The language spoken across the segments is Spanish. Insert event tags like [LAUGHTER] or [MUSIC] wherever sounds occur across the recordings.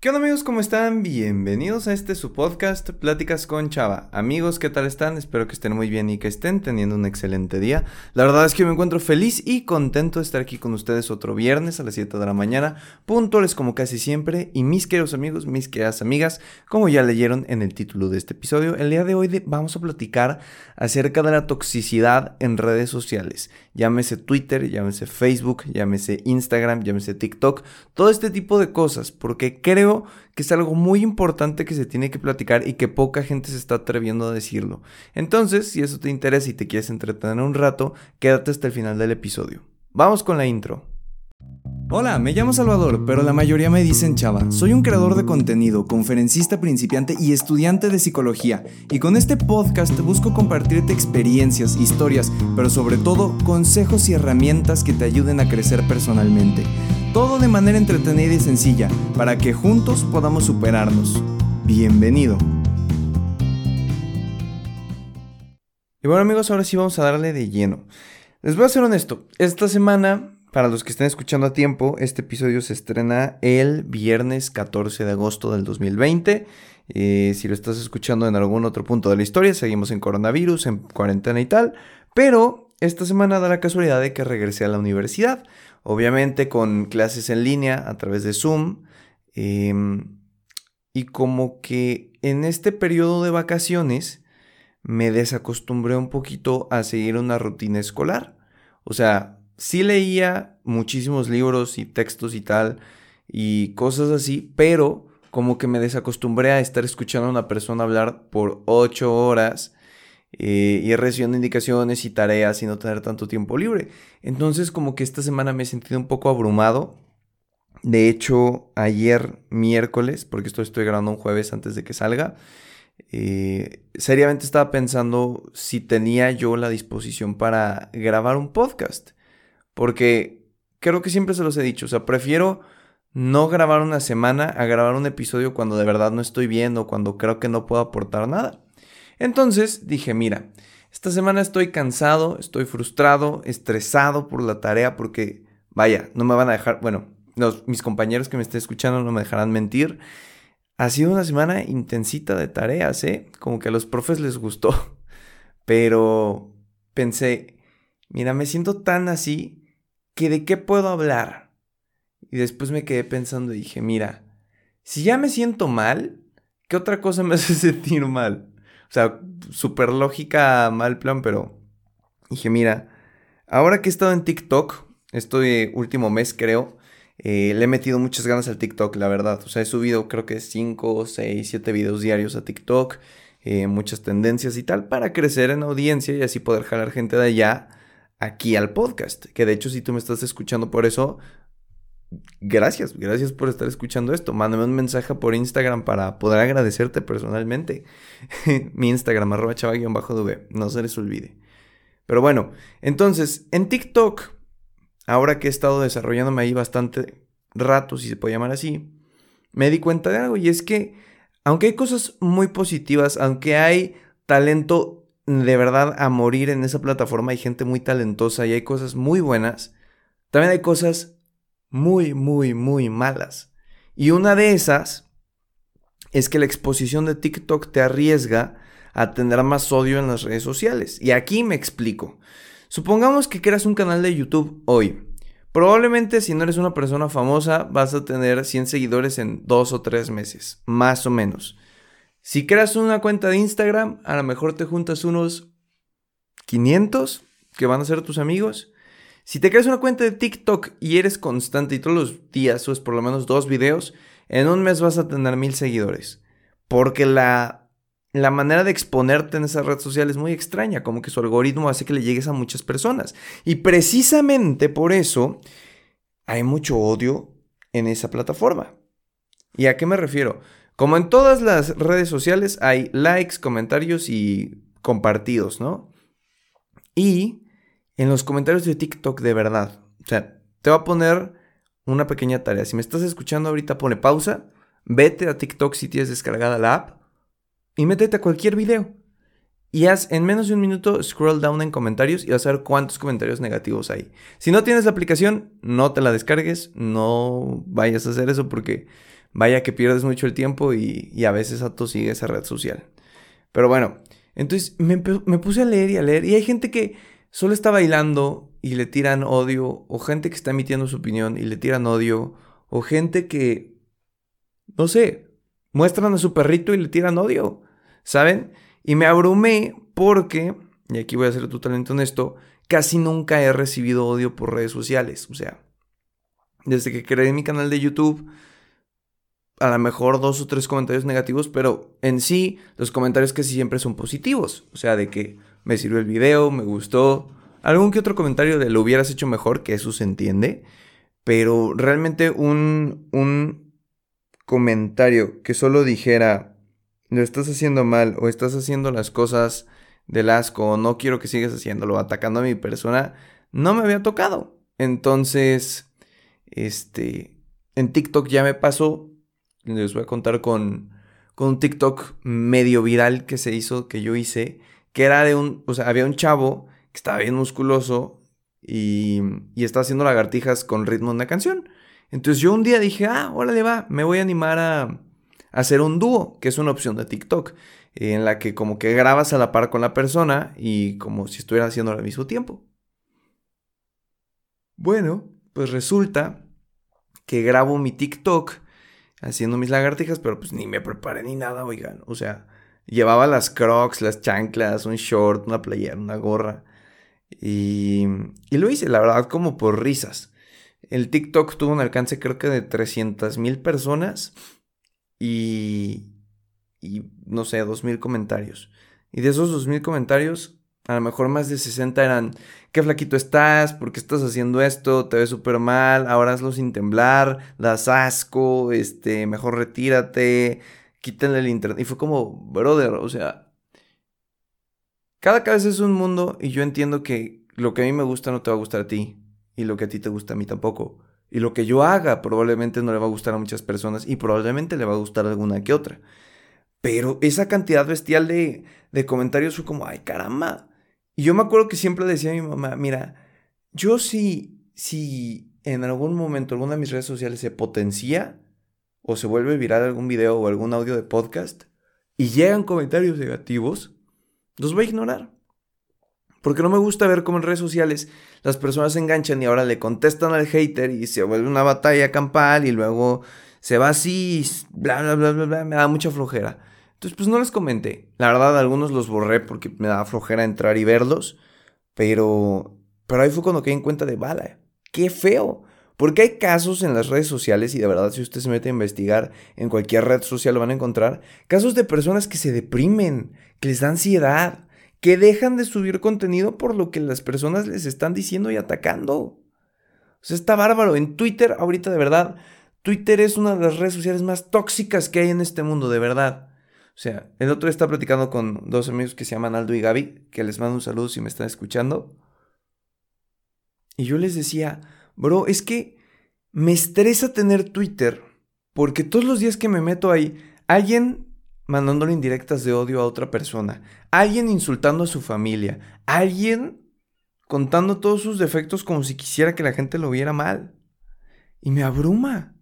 ¿Qué onda amigos? ¿Cómo están? Bienvenidos a este su podcast Pláticas con Chava. Amigos, ¿qué tal están? Espero que estén muy bien y que estén teniendo un excelente día. La verdad es que me encuentro feliz y contento de estar aquí con ustedes otro viernes a las 7 de la mañana, puntuales como casi siempre. Y mis queridos amigos, mis queridas amigas, como ya leyeron en el título de este episodio, el día de hoy vamos a platicar acerca de la toxicidad en redes sociales. Llámese Twitter, llámese Facebook, llámese Instagram, llámese TikTok, todo este tipo de cosas, porque creo que es algo muy importante que se tiene que platicar y que poca gente se está atreviendo a decirlo. Entonces, si eso te interesa y te quieres entretener un rato, quédate hasta el final del episodio. Vamos con la intro. Hola, me llamo Salvador, pero la mayoría me dicen Chava. Soy un creador de contenido, conferencista principiante y estudiante de psicología. Y con este podcast busco compartirte experiencias, historias, pero sobre todo consejos y herramientas que te ayuden a crecer personalmente. Todo de manera entretenida y sencilla, para que juntos podamos superarnos. Bienvenido. Y bueno amigos, ahora sí vamos a darle de lleno. Les voy a ser honesto, esta semana, para los que estén escuchando a tiempo, este episodio se estrena el viernes 14 de agosto del 2020. Eh, si lo estás escuchando en algún otro punto de la historia, seguimos en coronavirus, en cuarentena y tal. Pero esta semana da la casualidad de que regresé a la universidad obviamente con clases en línea a través de Zoom. Em, y como que en este periodo de vacaciones me desacostumbré un poquito a seguir una rutina escolar. O sea, sí leía muchísimos libros y textos y tal y cosas así, pero como que me desacostumbré a estar escuchando a una persona hablar por ocho horas eh, y recibiendo indicaciones y tareas y no tener tanto tiempo libre. Entonces como que esta semana me he sentido un poco abrumado. De hecho, ayer miércoles, porque esto estoy grabando un jueves antes de que salga, eh, seriamente estaba pensando si tenía yo la disposición para grabar un podcast. Porque creo que siempre se los he dicho, o sea, prefiero no grabar una semana a grabar un episodio cuando de verdad no estoy viendo, cuando creo que no puedo aportar nada. Entonces dije, mira, esta semana estoy cansado, estoy frustrado, estresado por la tarea porque, vaya, no me van a dejar, bueno, mis compañeros que me estén escuchando no me dejarán mentir. Ha sido una semana intensita de tareas, ¿eh? Como que a los profes les gustó. [LAUGHS] Pero pensé, mira, me siento tan así que de qué puedo hablar. Y después me quedé pensando y dije, mira, si ya me siento mal, ¿qué otra cosa me [LAUGHS] hace sentir mal? O sea, súper lógica, mal plan, pero dije, mira, ahora que he estado en TikTok, este último mes creo, eh, le he metido muchas ganas al TikTok, la verdad. O sea, he subido creo que 5, 6, 7 videos diarios a TikTok, eh, muchas tendencias y tal, para crecer en audiencia y así poder jalar gente de allá aquí al podcast. Que de hecho, si tú me estás escuchando por eso, gracias, gracias por estar escuchando esto. Mándame un mensaje por Instagram para poder agradecerte personalmente. [LAUGHS] Mi Instagram, arroba chava-v, no se les olvide. Pero bueno, entonces, en TikTok, ahora que he estado desarrollándome ahí bastante rato, si se puede llamar así, me di cuenta de algo y es que, aunque hay cosas muy positivas, aunque hay talento de verdad a morir en esa plataforma, hay gente muy talentosa y hay cosas muy buenas, también hay cosas muy, muy, muy malas. Y una de esas es que la exposición de TikTok te arriesga a tener más odio en las redes sociales. Y aquí me explico. Supongamos que creas un canal de YouTube hoy. Probablemente si no eres una persona famosa vas a tener 100 seguidores en dos o tres meses, más o menos. Si creas una cuenta de Instagram, a lo mejor te juntas unos 500 que van a ser tus amigos si te creas una cuenta de TikTok y eres constante y todos los días subes por lo menos dos videos, en un mes vas a tener mil seguidores. Porque la, la manera de exponerte en esa red social es muy extraña, como que su algoritmo hace que le llegues a muchas personas. Y precisamente por eso hay mucho odio en esa plataforma. ¿Y a qué me refiero? Como en todas las redes sociales hay likes, comentarios y compartidos, ¿no? Y en los comentarios de TikTok de verdad. O sea, te va a poner una pequeña tarea. Si me estás escuchando ahorita, pone pausa, vete a TikTok si tienes descargada la app y métete a cualquier video. Y haz en menos de un minuto scroll down en comentarios y vas a ver cuántos comentarios negativos hay. Si no tienes la aplicación, no te la descargues, no vayas a hacer eso porque vaya que pierdes mucho el tiempo y, a veces a sigue esa red social. Pero bueno, entonces me, me puse a leer y a leer y hay gente que solo está bailando y le tiran odio, o gente que está emitiendo su opinión y le tiran odio, o gente que, no sé, muestran a su perrito y le tiran odio, ¿saben? Y me abrumé porque, y aquí voy a ser totalmente honesto, casi nunca he recibido odio por redes sociales. O sea, desde que creé mi canal de YouTube, a lo mejor dos o tres comentarios negativos, pero en sí los comentarios casi siempre son positivos. O sea, de que me sirvió el video, me gustó. Algún que otro comentario de lo hubieras hecho mejor, que eso se entiende. Pero realmente un, un comentario que solo dijera, lo estás haciendo mal o estás haciendo las cosas del asco o no quiero que sigas haciéndolo, atacando a mi persona, no me había tocado. Entonces, este, en TikTok ya me pasó, les voy a contar con, con un TikTok medio viral que se hizo, que yo hice, que era de un, o sea, había un chavo que estaba bien musculoso y, y estaba haciendo lagartijas con ritmo de una canción. Entonces yo un día dije, ah, órale va, me voy a animar a, hacer un dúo, que es una opción de TikTok, en la que como que grabas a la par con la persona y como si estuvieras haciendo al mismo tiempo. Bueno, pues resulta que grabo mi TikTok haciendo mis lagartijas, pero pues ni me preparé ni nada, oigan. O sea, llevaba las crocs, las chanclas, un short, una playera, una gorra. Y, y lo hice, la verdad, como por risas. El TikTok tuvo un alcance creo que de 300 mil personas y, y no sé, 2.000 comentarios. Y de esos 2.000 comentarios, a lo mejor más de 60 eran, qué flaquito estás, por qué estás haciendo esto, te ves súper mal, ahora hazlo sin temblar, das asco, este, mejor retírate, quítenle el internet. Y fue como, brother, o sea, cada cabeza es un mundo y yo entiendo que lo que a mí me gusta no te va a gustar a ti y lo que a ti te gusta a mí tampoco. Y lo que yo haga probablemente no le va a gustar a muchas personas y probablemente le va a gustar a alguna que otra. Pero esa cantidad bestial de, de comentarios fue como, ay caramba. Y yo me acuerdo que siempre decía a mi mamá, mira, yo si, si en algún momento alguna de mis redes sociales se potencia o se vuelve viral algún video o algún audio de podcast y llegan comentarios negativos, los voy a ignorar. Porque no me gusta ver cómo en redes sociales las personas se enganchan y ahora le contestan al hater y se vuelve una batalla campal y luego se va así, bla, bla, bla, bla, bla, me da mucha flojera. Entonces, pues no les comenté. La verdad, algunos los borré porque me daba flojera entrar y verlos. Pero, pero ahí fue cuando caí en cuenta de bala. ¡Qué feo! Porque hay casos en las redes sociales, y de verdad, si usted se mete a investigar en cualquier red social, lo van a encontrar. Casos de personas que se deprimen, que les da ansiedad, que dejan de subir contenido por lo que las personas les están diciendo y atacando. O sea, está bárbaro. En Twitter, ahorita de verdad, Twitter es una de las redes sociales más tóxicas que hay en este mundo, de verdad. O sea, el otro estaba platicando con dos amigos que se llaman Aldo y Gaby, que les mando un saludo si me están escuchando. Y yo les decía, bro, es que me estresa tener Twitter porque todos los días que me meto ahí, alguien mandándole indirectas de odio a otra persona, alguien insultando a su familia, alguien contando todos sus defectos como si quisiera que la gente lo viera mal. Y me abruma.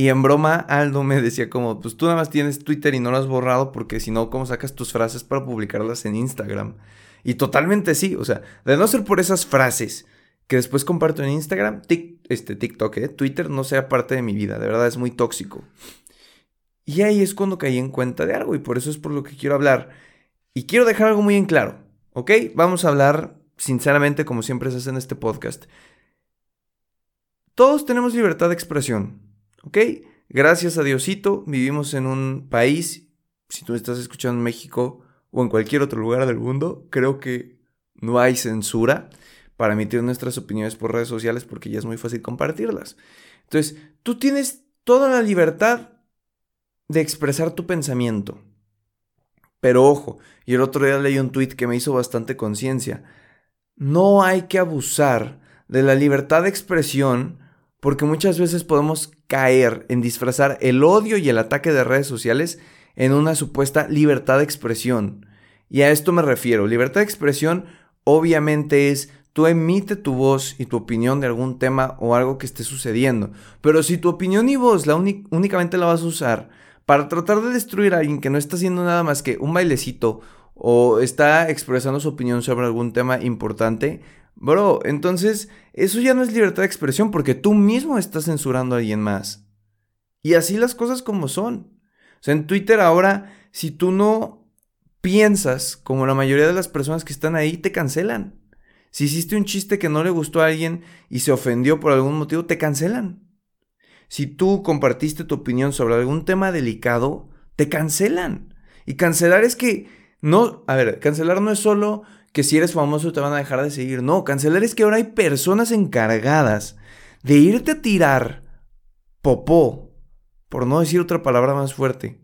Y en broma, Aldo me decía como, pues tú nada más tienes Twitter y no lo has borrado porque si no, ¿cómo sacas tus frases para publicarlas en Instagram? Y totalmente sí, o sea, de no ser por esas frases que después comparto en Instagram, este, TikTok, ¿eh? Twitter no sea parte de mi vida, de verdad es muy tóxico. Y ahí es cuando caí en cuenta de algo y por eso es por lo que quiero hablar. Y quiero dejar algo muy en claro, ¿ok? Vamos a hablar sinceramente como siempre se hace en este podcast. Todos tenemos libertad de expresión, ¿ok? Gracias a Diosito vivimos en un país, si tú estás escuchando en México o en cualquier otro lugar del mundo, creo que no hay censura para emitir nuestras opiniones por redes sociales porque ya es muy fácil compartirlas. Entonces, tú tienes toda la libertad de expresar tu pensamiento. Pero ojo, y el otro día leí un tweet que me hizo bastante conciencia. No hay que abusar de la libertad de expresión porque muchas veces podemos caer en disfrazar el odio y el ataque de redes sociales en una supuesta libertad de expresión. Y a esto me refiero. Libertad de expresión obviamente es tú emite tu voz y tu opinión de algún tema o algo que esté sucediendo. Pero si tu opinión y voz la únicamente la vas a usar para tratar de destruir a alguien que no está haciendo nada más que un bailecito o está expresando su opinión sobre algún tema importante, bro, entonces eso ya no es libertad de expresión porque tú mismo estás censurando a alguien más. Y así las cosas como son. O sea, en Twitter ahora, si tú no piensas como la mayoría de las personas que están ahí, te cancelan. Si hiciste un chiste que no le gustó a alguien y se ofendió por algún motivo, te cancelan. Si tú compartiste tu opinión sobre algún tema delicado, te cancelan. Y cancelar es que no, a ver, cancelar no es solo que si eres famoso te van a dejar de seguir. No, cancelar es que ahora hay personas encargadas de irte a tirar popó, por no decir otra palabra más fuerte,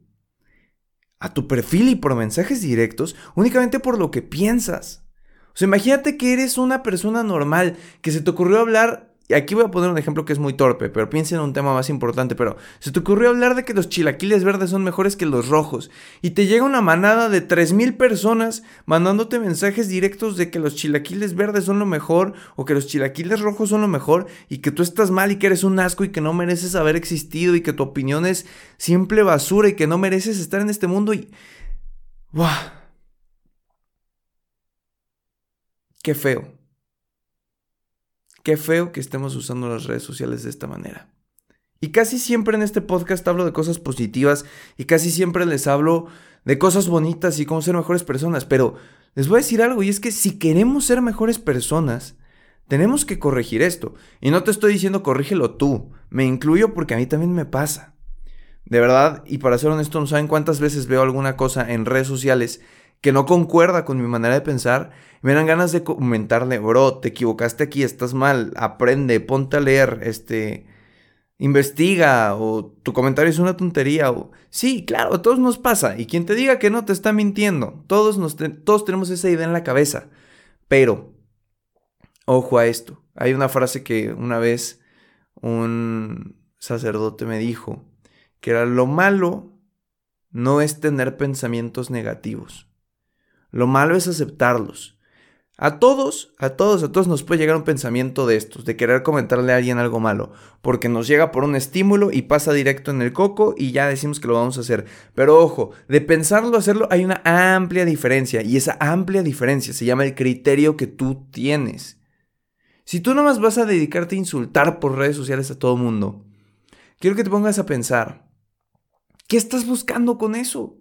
a tu perfil y por mensajes directos únicamente por lo que piensas. O sea, imagínate que eres una persona normal, que se te ocurrió hablar, aquí voy a poner un ejemplo que es muy torpe, pero piensa en un tema más importante, pero se te ocurrió hablar de que los chilaquiles verdes son mejores que los rojos, y te llega una manada de 3.000 personas mandándote mensajes directos de que los chilaquiles verdes son lo mejor, o que los chilaquiles rojos son lo mejor, y que tú estás mal y que eres un asco y que no mereces haber existido, y que tu opinión es simple basura y que no mereces estar en este mundo, y... ¡Buah! Qué feo. Qué feo que estemos usando las redes sociales de esta manera. Y casi siempre en este podcast hablo de cosas positivas y casi siempre les hablo de cosas bonitas y cómo ser mejores personas. Pero les voy a decir algo y es que si queremos ser mejores personas, tenemos que corregir esto. Y no te estoy diciendo corrígelo tú, me incluyo porque a mí también me pasa. De verdad, y para ser honesto, no saben cuántas veces veo alguna cosa en redes sociales que no concuerda con mi manera de pensar, me dan ganas de comentarle, bro, te equivocaste aquí, estás mal, aprende, ponte a leer, este, investiga, o tu comentario es una tontería, o sí, claro, a todos nos pasa, y quien te diga que no te está mintiendo, todos, nos todos tenemos esa idea en la cabeza, pero, ojo a esto, hay una frase que una vez un sacerdote me dijo, que lo malo no es tener pensamientos negativos. Lo malo es aceptarlos. A todos, a todos, a todos nos puede llegar un pensamiento de estos, de querer comentarle a alguien algo malo, porque nos llega por un estímulo y pasa directo en el coco y ya decimos que lo vamos a hacer. Pero ojo, de pensarlo, hacerlo, hay una amplia diferencia y esa amplia diferencia se llama el criterio que tú tienes. Si tú nomás vas a dedicarte a insultar por redes sociales a todo mundo, quiero que te pongas a pensar, ¿qué estás buscando con eso?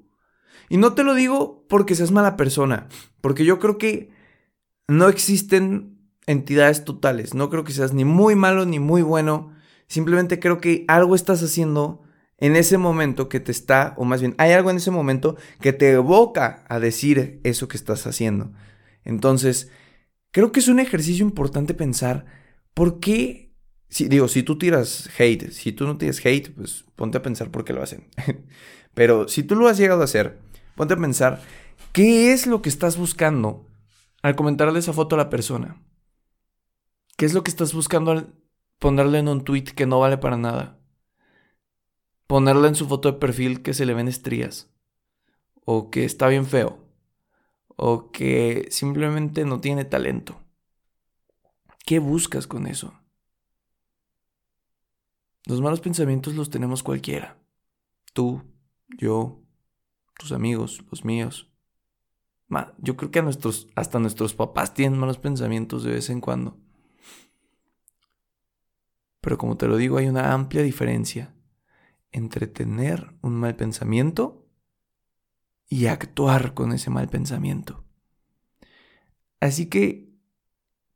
Y no te lo digo porque seas mala persona, porque yo creo que no existen entidades totales, no creo que seas ni muy malo ni muy bueno, simplemente creo que algo estás haciendo en ese momento que te está, o más bien, hay algo en ese momento que te evoca a decir eso que estás haciendo. Entonces, creo que es un ejercicio importante pensar por qué, si, digo, si tú tiras hate, si tú no tiras hate, pues ponte a pensar por qué lo hacen. [LAUGHS] Pero si tú lo has llegado a hacer, Ponte a pensar, ¿qué es lo que estás buscando al comentarle esa foto a la persona? ¿Qué es lo que estás buscando al ponerle en un tweet que no vale para nada? Ponerle en su foto de perfil que se le ven estrías. O que está bien feo. O que simplemente no tiene talento. ¿Qué buscas con eso? Los malos pensamientos los tenemos cualquiera. Tú, yo, tus amigos, los míos. yo creo que a nuestros, hasta nuestros papás tienen malos pensamientos de vez en cuando. Pero como te lo digo, hay una amplia diferencia entre tener un mal pensamiento y actuar con ese mal pensamiento. Así que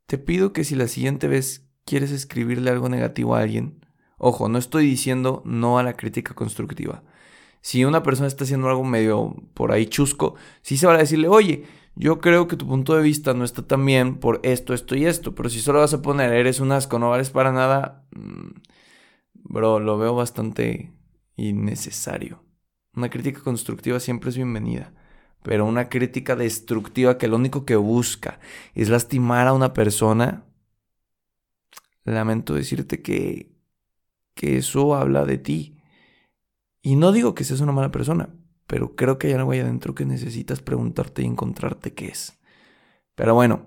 te pido que si la siguiente vez quieres escribirle algo negativo a alguien, ojo, no estoy diciendo no a la crítica constructiva si una persona está haciendo algo medio por ahí chusco, sí se va a decirle, oye, yo creo que tu punto de vista no está tan bien por esto, esto y esto, pero si solo vas a poner, eres un asco, no vales para nada, mm, bro, lo veo bastante innecesario. Una crítica constructiva siempre es bienvenida, pero una crítica destructiva que lo único que busca es lastimar a una persona, lamento decirte que, que eso habla de ti y no digo que seas una mala persona, pero creo que hay algo ahí adentro que necesitas preguntarte y encontrarte qué es. Pero bueno,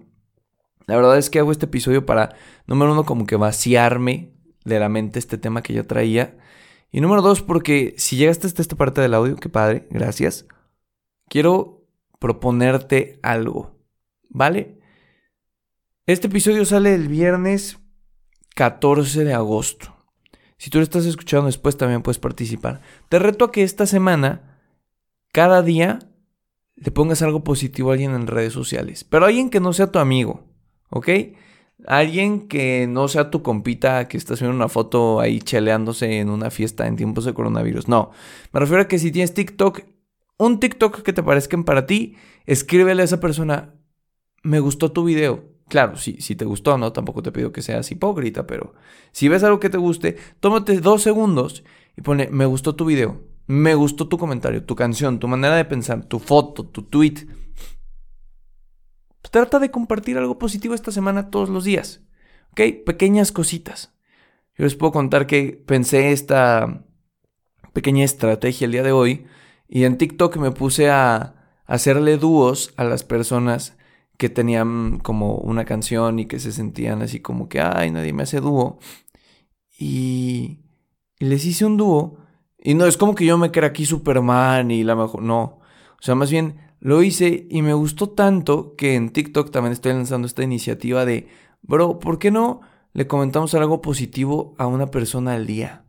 La verdad es que hago este episodio para, número uno, como que vaciarme de la mente este tema que yo traía. Y número dos, porque si llegaste hasta esta parte del audio, qué padre, gracias. Quiero proponerte algo, ¿vale? Este episodio sale el viernes 14 de agosto. Si tú lo estás escuchando después, también puedes participar. Te reto a que esta semana, cada día, le pongas algo positivo a alguien en redes sociales. Pero alguien que no sea tu amigo, ¿ok? Alguien que no sea tu compita que está haciendo una foto ahí cheleándose en una fiesta en tiempos de coronavirus. No, me refiero a que si tienes TikTok, un TikTok que te parezcan para ti, escríbele a esa persona, me gustó tu video. Claro, si, si te gustó, no, tampoco te pido que seas hipócrita, pero si ves algo que te guste, tómate dos segundos y pone, me gustó tu video, me gustó tu comentario, tu canción, tu manera de pensar, tu foto, tu tweet. Trata de compartir algo positivo esta semana todos los días. ¿Ok? Pequeñas cositas. Yo les puedo contar que pensé esta pequeña estrategia el día de hoy y en TikTok me puse a hacerle dúos a las personas que tenían como una canción y que se sentían así como que, ay, nadie me hace dúo. Y, les hice un dúo. Y no es como que yo me crea aquí Superman y la mejor. No. O sea, más bien lo hice y me gustó tanto que en TikTok también estoy lanzando esta iniciativa de, bro, ¿por qué no le comentamos algo positivo a una persona al día?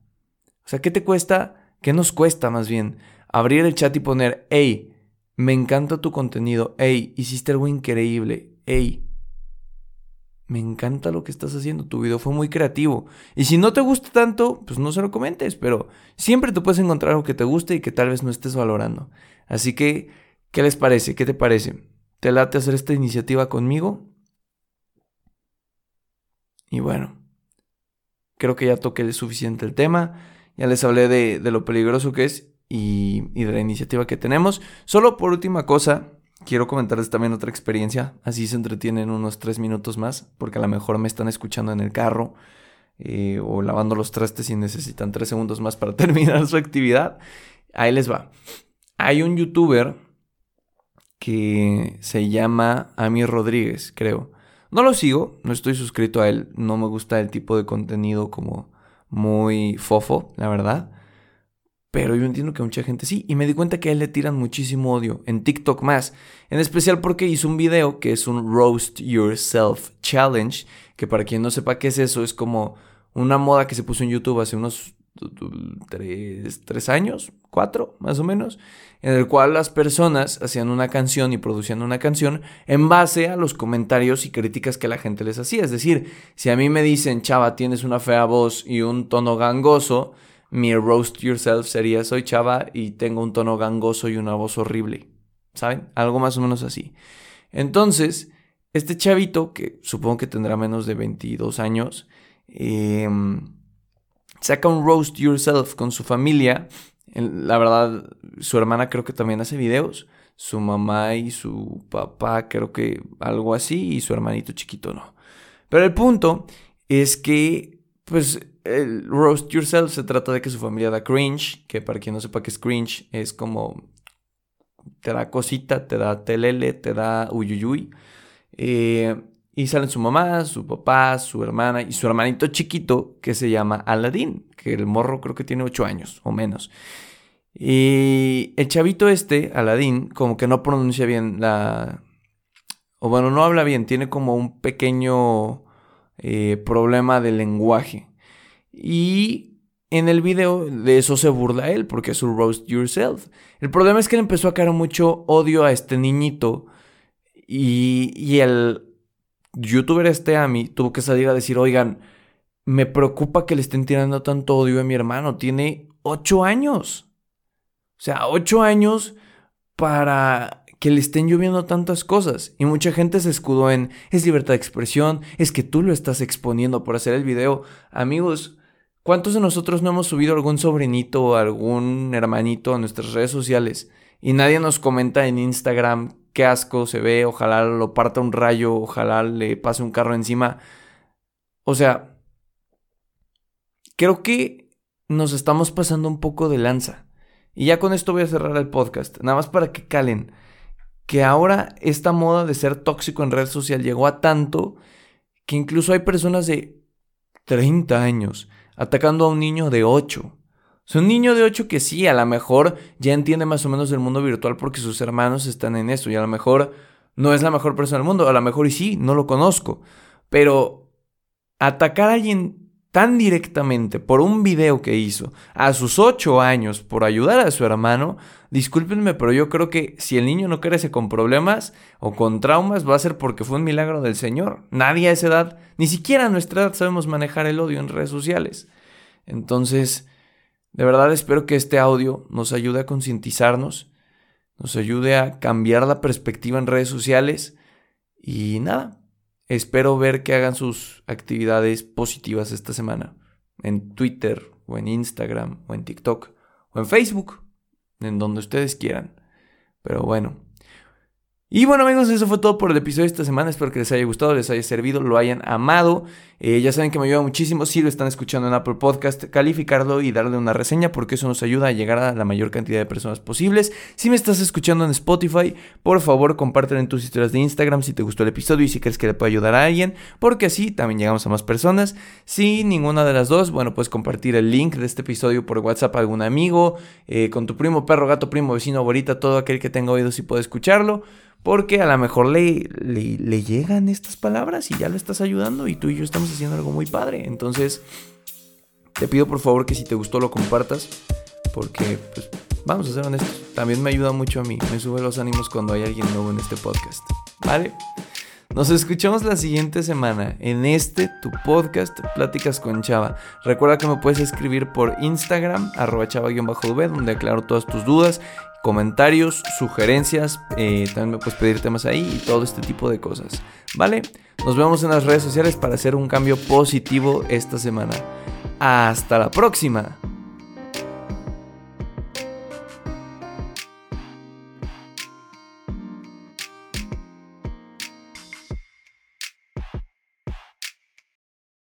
O sea, ¿qué te cuesta? ¿Qué nos cuesta más bien? Abrir el chat y poner, hey, me encanta tu contenido. Ey, hiciste algo increíble. Ey, me encanta lo que estás haciendo. Tu video fue muy creativo. Y si no te gusta tanto, pues no se lo comentes. Pero siempre te puedes encontrar algo que te guste y que tal vez no estés valorando. Así que, ¿qué les parece? ¿Qué te parece? ¿Te late hacer esta iniciativa conmigo? Y bueno, creo que ya toqué suficiente el tema. Ya les hablé de, de lo peligroso que es y, de la iniciativa que tenemos. Solo por última cosa, quiero comentarles también otra experiencia. Así se entretienen unos tres minutos más, porque a lo mejor me están escuchando en el carro eh, o lavando los trastes y necesitan tres segundos más para [LAUGHS] terminar su actividad. Ahí les va. Hay un youtuber que se llama Ami Rodríguez, creo. No lo sigo, no estoy suscrito a él, no me gusta el tipo de contenido como muy fofo, la verdad. Pero yo entiendo que mucha gente sí. Y me di cuenta que a él le tiran muchísimo odio. En TikTok más. En especial porque hizo un video que es un Roast Yourself Challenge. Que para quien no sepa qué es eso, es como una moda que se puso en YouTube hace unos tres, años, cuatro más o menos, en el cual las personas hacían una canción y producían una canción en base a los comentarios y críticas que la gente les hacía. Es decir, si a mí me dicen, chava, tienes una fea voz y un tono gangoso, mi roast yourself sería soy chava y tengo un tono gangoso y una voz horrible. ¿Saben? Algo más o menos así. Entonces, este chavito, que supongo que tendrá menos de 22 años, em, saca un roast yourself con su familia. La verdad, su hermana creo que también hace videos. Su mamá y su papá creo que algo así. Y su hermanito chiquito no. Pero el punto es que, pues, el roast yourself se trata de que su familia da cringe, que para quien no sepa qué es cringe, es como te da cosita, te da telele, te da uyuyuy. Eh, y salen su mamá, su papá, su hermana y su hermanito chiquito que se llama Aladdin, que el morro creo que tiene 8 años o menos. Y el chavito este, Aladdin, como que no pronuncia bien la... O bueno, no habla bien, tiene como un pequeño eh, problema de lenguaje. Y en el video de eso se burla él, porque es un roast yourself. El problema es que le empezó a caer mucho odio a este niñito. Y, el youtuber este a mí tuvo que salir a decir, oigan, me preocupa que le estén tirando tanto odio a mi hermano. Tiene ocho años. O sea, ocho años para que le estén lloviendo tantas cosas. Y mucha gente se escudó en, es libertad de expresión, es que tú lo estás exponiendo por hacer el video. Amigos, ¿Cuántos de nosotros no hemos subido algún sobrinito o algún hermanito a nuestras redes sociales y nadie nos comenta en Instagram qué asco se ve, ojalá lo parta un rayo, ojalá le pase un carro encima? O sea, creo que nos estamos pasando un poco de lanza. Y ya con esto voy a cerrar el podcast, nada más para que calen. que ahora esta moda de ser tóxico en red social llegó a tanto que incluso hay personas de 30 años atacando a un niño de 8. O un niño de 8 que sí, a lo mejor ya entiende más o menos el mundo virtual porque sus hermanos están en eso y a lo mejor no es la mejor persona del mundo, a lo mejor y sí, no lo conozco. Pero atacar a alguien tan directamente por un video que hizo a sus 8 años por ayudar a su hermano, discúlpenme, pero yo creo que si el niño no crece con problemas o con traumas, va a ser porque fue un milagro del Señor. Nadie a esa edad, ni siquiera a nuestra edad, sabemos manejar el odio en redes sociales. Entonces, de verdad espero que este audio nos ayude a concientizarnos, nos ayude a cambiar la perspectiva en redes sociales y nada, Espero ver que hagan sus actividades positivas esta semana. En Twitter, o en Instagram, o en TikTok, o en Facebook, en donde ustedes quieran. Pero bueno, y bueno amigos, eso fue todo por el episodio de esta semana. Espero que les haya gustado, les haya servido, lo hayan amado. Eh, ya saben que me ayuda muchísimo si lo están escuchando en Apple Podcast, calificarlo y darle una reseña porque eso nos ayuda a llegar a la mayor cantidad de personas posibles. Si me estás escuchando en Spotify, por favor compártelo en tus historias de Instagram si te gustó el episodio y si crees que le puede ayudar a alguien, porque así también llegamos a más personas. Si ninguna de las dos, bueno, puedes compartir el link de este episodio por WhatsApp a algún amigo, eh, con tu primo, perro, gato, primo, vecino, abuelita, todo aquel que tenga oídos y puede escucharlo. Porque a lo mejor le, le, llegan estas palabras y ya lo estás ayudando y tú y yo estamos haciendo algo muy padre. Entonces, te pido por favor que si te gustó lo compartas. Porque, pues, vamos a ser honestos. También me ayuda mucho a mí. Me sube los ánimos cuando hay alguien nuevo en este podcast. ¿Vale? Nos escuchamos la siguiente semana en este tu podcast Pláticas con Chava. Recuerda que me puedes escribir por Instagram, arroba chava-v, donde aclaro todas tus dudas comentarios, sugerencias, eh, también me puedes pedir temas ahí y todo este tipo de cosas. ¿Vale? Nos vemos en las redes sociales para hacer un cambio positivo esta semana. Hasta la próxima.